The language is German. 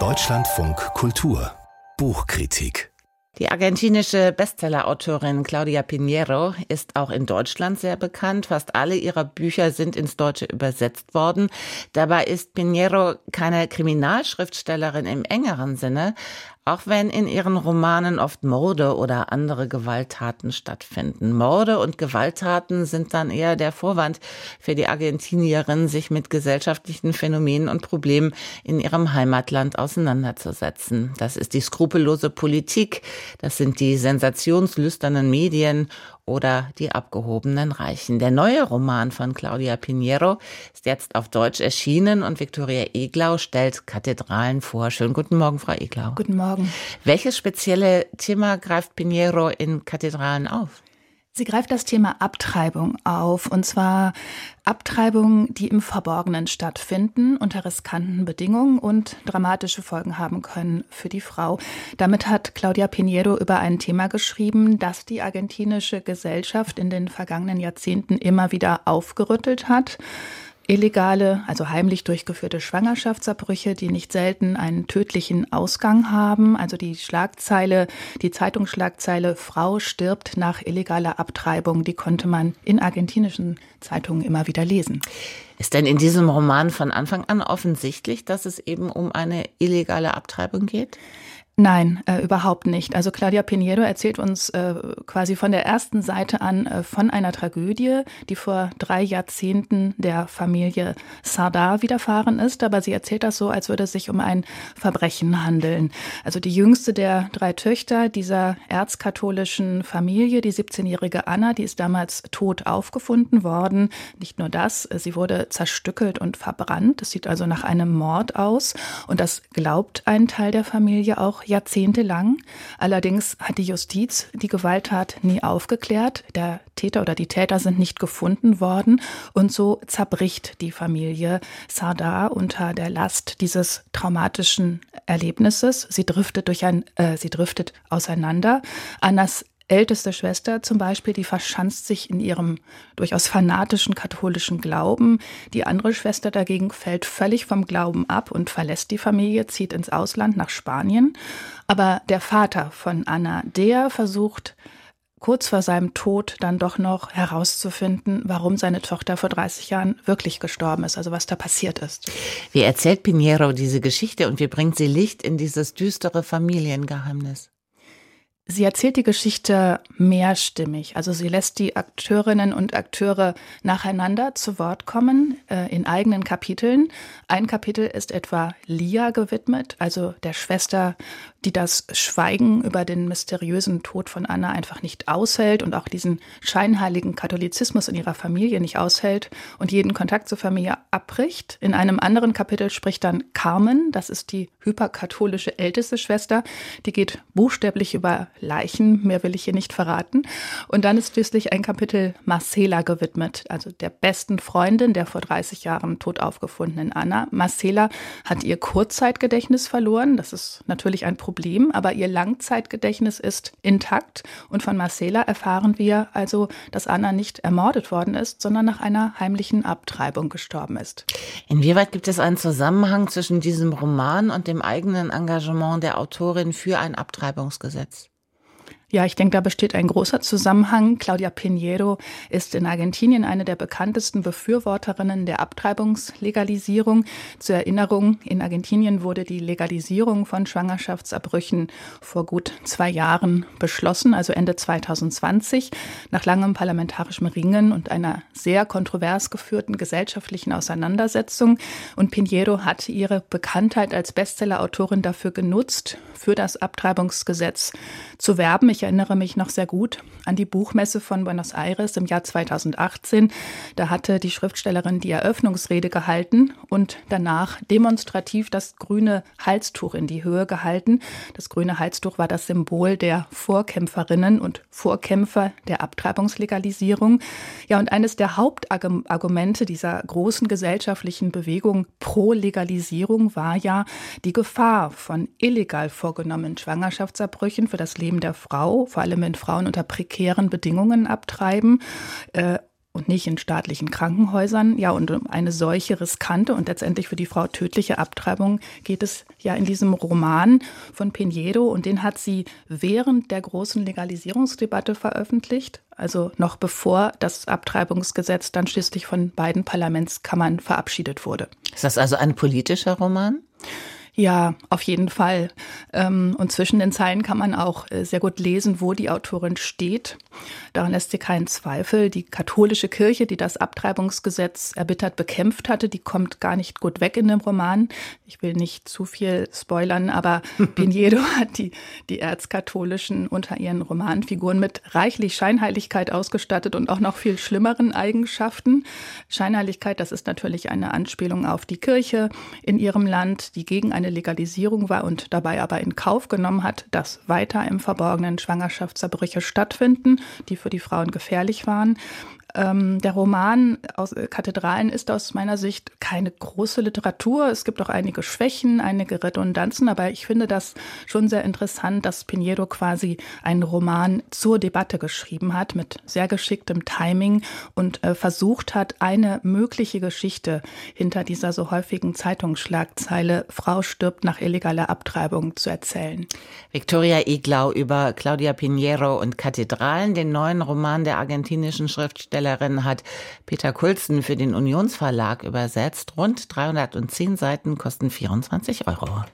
Deutschlandfunk Kultur Buchkritik die argentinische Bestsellerautorin Claudia Pinheiro ist auch in Deutschland sehr bekannt. Fast alle ihrer Bücher sind ins Deutsche übersetzt worden. Dabei ist Pinheiro keine Kriminalschriftstellerin im engeren Sinne, auch wenn in ihren Romanen oft Morde oder andere Gewalttaten stattfinden. Morde und Gewalttaten sind dann eher der Vorwand für die Argentinierin, sich mit gesellschaftlichen Phänomenen und Problemen in ihrem Heimatland auseinanderzusetzen. Das ist die skrupellose Politik, das sind die sensationslüsternen Medien oder die abgehobenen Reichen. Der neue Roman von Claudia Pinheiro ist jetzt auf Deutsch erschienen und Viktoria Eglau stellt Kathedralen vor. Schönen guten Morgen, Frau Eglau. Guten Morgen. Welches spezielle Thema greift Pinheiro in Kathedralen auf? Sie greift das Thema Abtreibung auf, und zwar Abtreibungen, die im Verborgenen stattfinden, unter riskanten Bedingungen und dramatische Folgen haben können für die Frau. Damit hat Claudia Pinheiro über ein Thema geschrieben, das die argentinische Gesellschaft in den vergangenen Jahrzehnten immer wieder aufgerüttelt hat illegale, also heimlich durchgeführte Schwangerschaftsabbrüche, die nicht selten einen tödlichen Ausgang haben. Also die Schlagzeile, die Zeitungsschlagzeile Frau stirbt nach illegaler Abtreibung, die konnte man in argentinischen Zeitungen immer wieder lesen. Ist denn in diesem Roman von Anfang an offensichtlich, dass es eben um eine illegale Abtreibung geht? Nein, äh, überhaupt nicht. Also Claudia Pinheiro erzählt uns äh, quasi von der ersten Seite an äh, von einer Tragödie, die vor drei Jahrzehnten der Familie Sardar widerfahren ist. Aber sie erzählt das so, als würde es sich um ein Verbrechen handeln. Also die jüngste der drei Töchter dieser erzkatholischen Familie, die 17-jährige Anna, die ist damals tot aufgefunden worden. Nicht nur das, äh, sie wurde zerstückelt und verbrannt. Es sieht also nach einem Mord aus. Und das glaubt ein Teil der Familie auch jahrzehntelang. Allerdings hat die Justiz die Gewalttat nie aufgeklärt. Der Täter oder die Täter sind nicht gefunden worden. Und so zerbricht die Familie Sardar unter der Last dieses traumatischen Erlebnisses. Sie driftet durch ein, äh, sie driftet auseinander. Annas älteste Schwester zum Beispiel, die verschanzt sich in ihrem durchaus fanatischen katholischen Glauben. Die andere Schwester dagegen fällt völlig vom Glauben ab und verlässt die Familie, zieht ins Ausland nach Spanien. Aber der Vater von Anna, der versucht kurz vor seinem Tod dann doch noch herauszufinden, warum seine Tochter vor 30 Jahren wirklich gestorben ist, also was da passiert ist. Wie erzählt Pinheiro diese Geschichte und wie bringt sie Licht in dieses düstere Familiengeheimnis? Sie erzählt die Geschichte mehrstimmig. Also sie lässt die Akteurinnen und Akteure nacheinander zu Wort kommen äh, in eigenen Kapiteln. Ein Kapitel ist etwa Lia gewidmet, also der Schwester die das Schweigen über den mysteriösen Tod von Anna einfach nicht aushält und auch diesen scheinheiligen Katholizismus in ihrer Familie nicht aushält und jeden Kontakt zur Familie abbricht. In einem anderen Kapitel spricht dann Carmen, das ist die hyperkatholische älteste Schwester, die geht buchstäblich über Leichen, mehr will ich hier nicht verraten. Und dann ist schließlich ein Kapitel Marcela gewidmet, also der besten Freundin der vor 30 Jahren tot aufgefundenen Anna. Marcela hat ihr Kurzzeitgedächtnis verloren, das ist natürlich ein Problem aber ihr Langzeitgedächtnis ist intakt. Und von Marcela erfahren wir also, dass Anna nicht ermordet worden ist, sondern nach einer heimlichen Abtreibung gestorben ist. Inwieweit gibt es einen Zusammenhang zwischen diesem Roman und dem eigenen Engagement der Autorin für ein Abtreibungsgesetz? Ja, ich denke, da besteht ein großer Zusammenhang. Claudia Pinheiro ist in Argentinien eine der bekanntesten Befürworterinnen der Abtreibungslegalisierung. Zur Erinnerung, in Argentinien wurde die Legalisierung von Schwangerschaftsabbrüchen vor gut zwei Jahren beschlossen, also Ende 2020, nach langem parlamentarischem Ringen und einer sehr kontrovers geführten gesellschaftlichen Auseinandersetzung. Und Pinheiro hat ihre Bekanntheit als Bestsellerautorin dafür genutzt, für das Abtreibungsgesetz zu werben. Ich erinnere mich noch sehr gut an die Buchmesse von Buenos Aires im Jahr 2018. Da hatte die Schriftstellerin die Eröffnungsrede gehalten und danach demonstrativ das grüne Halstuch in die Höhe gehalten. Das grüne Halstuch war das Symbol der Vorkämpferinnen und Vorkämpfer der Abtreibungslegalisierung. Ja, und eines der Hauptargumente dieser großen gesellschaftlichen Bewegung pro Legalisierung war ja die Gefahr von illegal vorgenommenen Schwangerschaftsabbrüchen für das Leben der Frau vor allem wenn Frauen unter prekären Bedingungen abtreiben. Äh, und nicht in staatlichen Krankenhäusern. Ja, und um eine solche riskante und letztendlich für die Frau tödliche Abtreibung geht es ja in diesem Roman von Pinheiro und den hat sie während der großen Legalisierungsdebatte veröffentlicht, also noch bevor das Abtreibungsgesetz dann schließlich von beiden Parlamentskammern verabschiedet wurde. Ist das also ein politischer Roman? Ja, auf jeden Fall. Ähm, und zwischen den Zeilen kann man auch äh, sehr gut lesen, wo die Autorin steht. Daran lässt sie keinen Zweifel. Die katholische Kirche, die das Abtreibungsgesetz erbittert bekämpft hatte, die kommt gar nicht gut weg in dem Roman. Ich will nicht zu viel spoilern, aber Pinedo hat die, die Erzkatholischen unter ihren Romanfiguren mit reichlich Scheinheiligkeit ausgestattet und auch noch viel schlimmeren Eigenschaften. Scheinheiligkeit, das ist natürlich eine Anspielung auf die Kirche in ihrem Land, die gegen eine eine Legalisierung war und dabei aber in Kauf genommen hat, dass weiter im Verborgenen Schwangerschaftsverbrüche stattfinden, die für die Frauen gefährlich waren. Ähm, der Roman aus äh, Kathedralen ist aus meiner Sicht keine große Literatur. Es gibt auch einige Schwächen, einige Redundanzen, aber ich finde das schon sehr interessant, dass Pinheiro quasi einen Roman zur Debatte geschrieben hat mit sehr geschicktem Timing und äh, versucht hat, eine mögliche Geschichte hinter dieser so häufigen Zeitungsschlagzeile Frau stirbt nach illegaler Abtreibung zu erzählen. Victoria Iglau über Claudia Pinheiro und Kathedralen, den neuen Roman der argentinischen Schriftstellerin Schriftstellerin hat Peter Kulzen für den Unionsverlag übersetzt. Rund 310 Seiten kosten 24 Euro.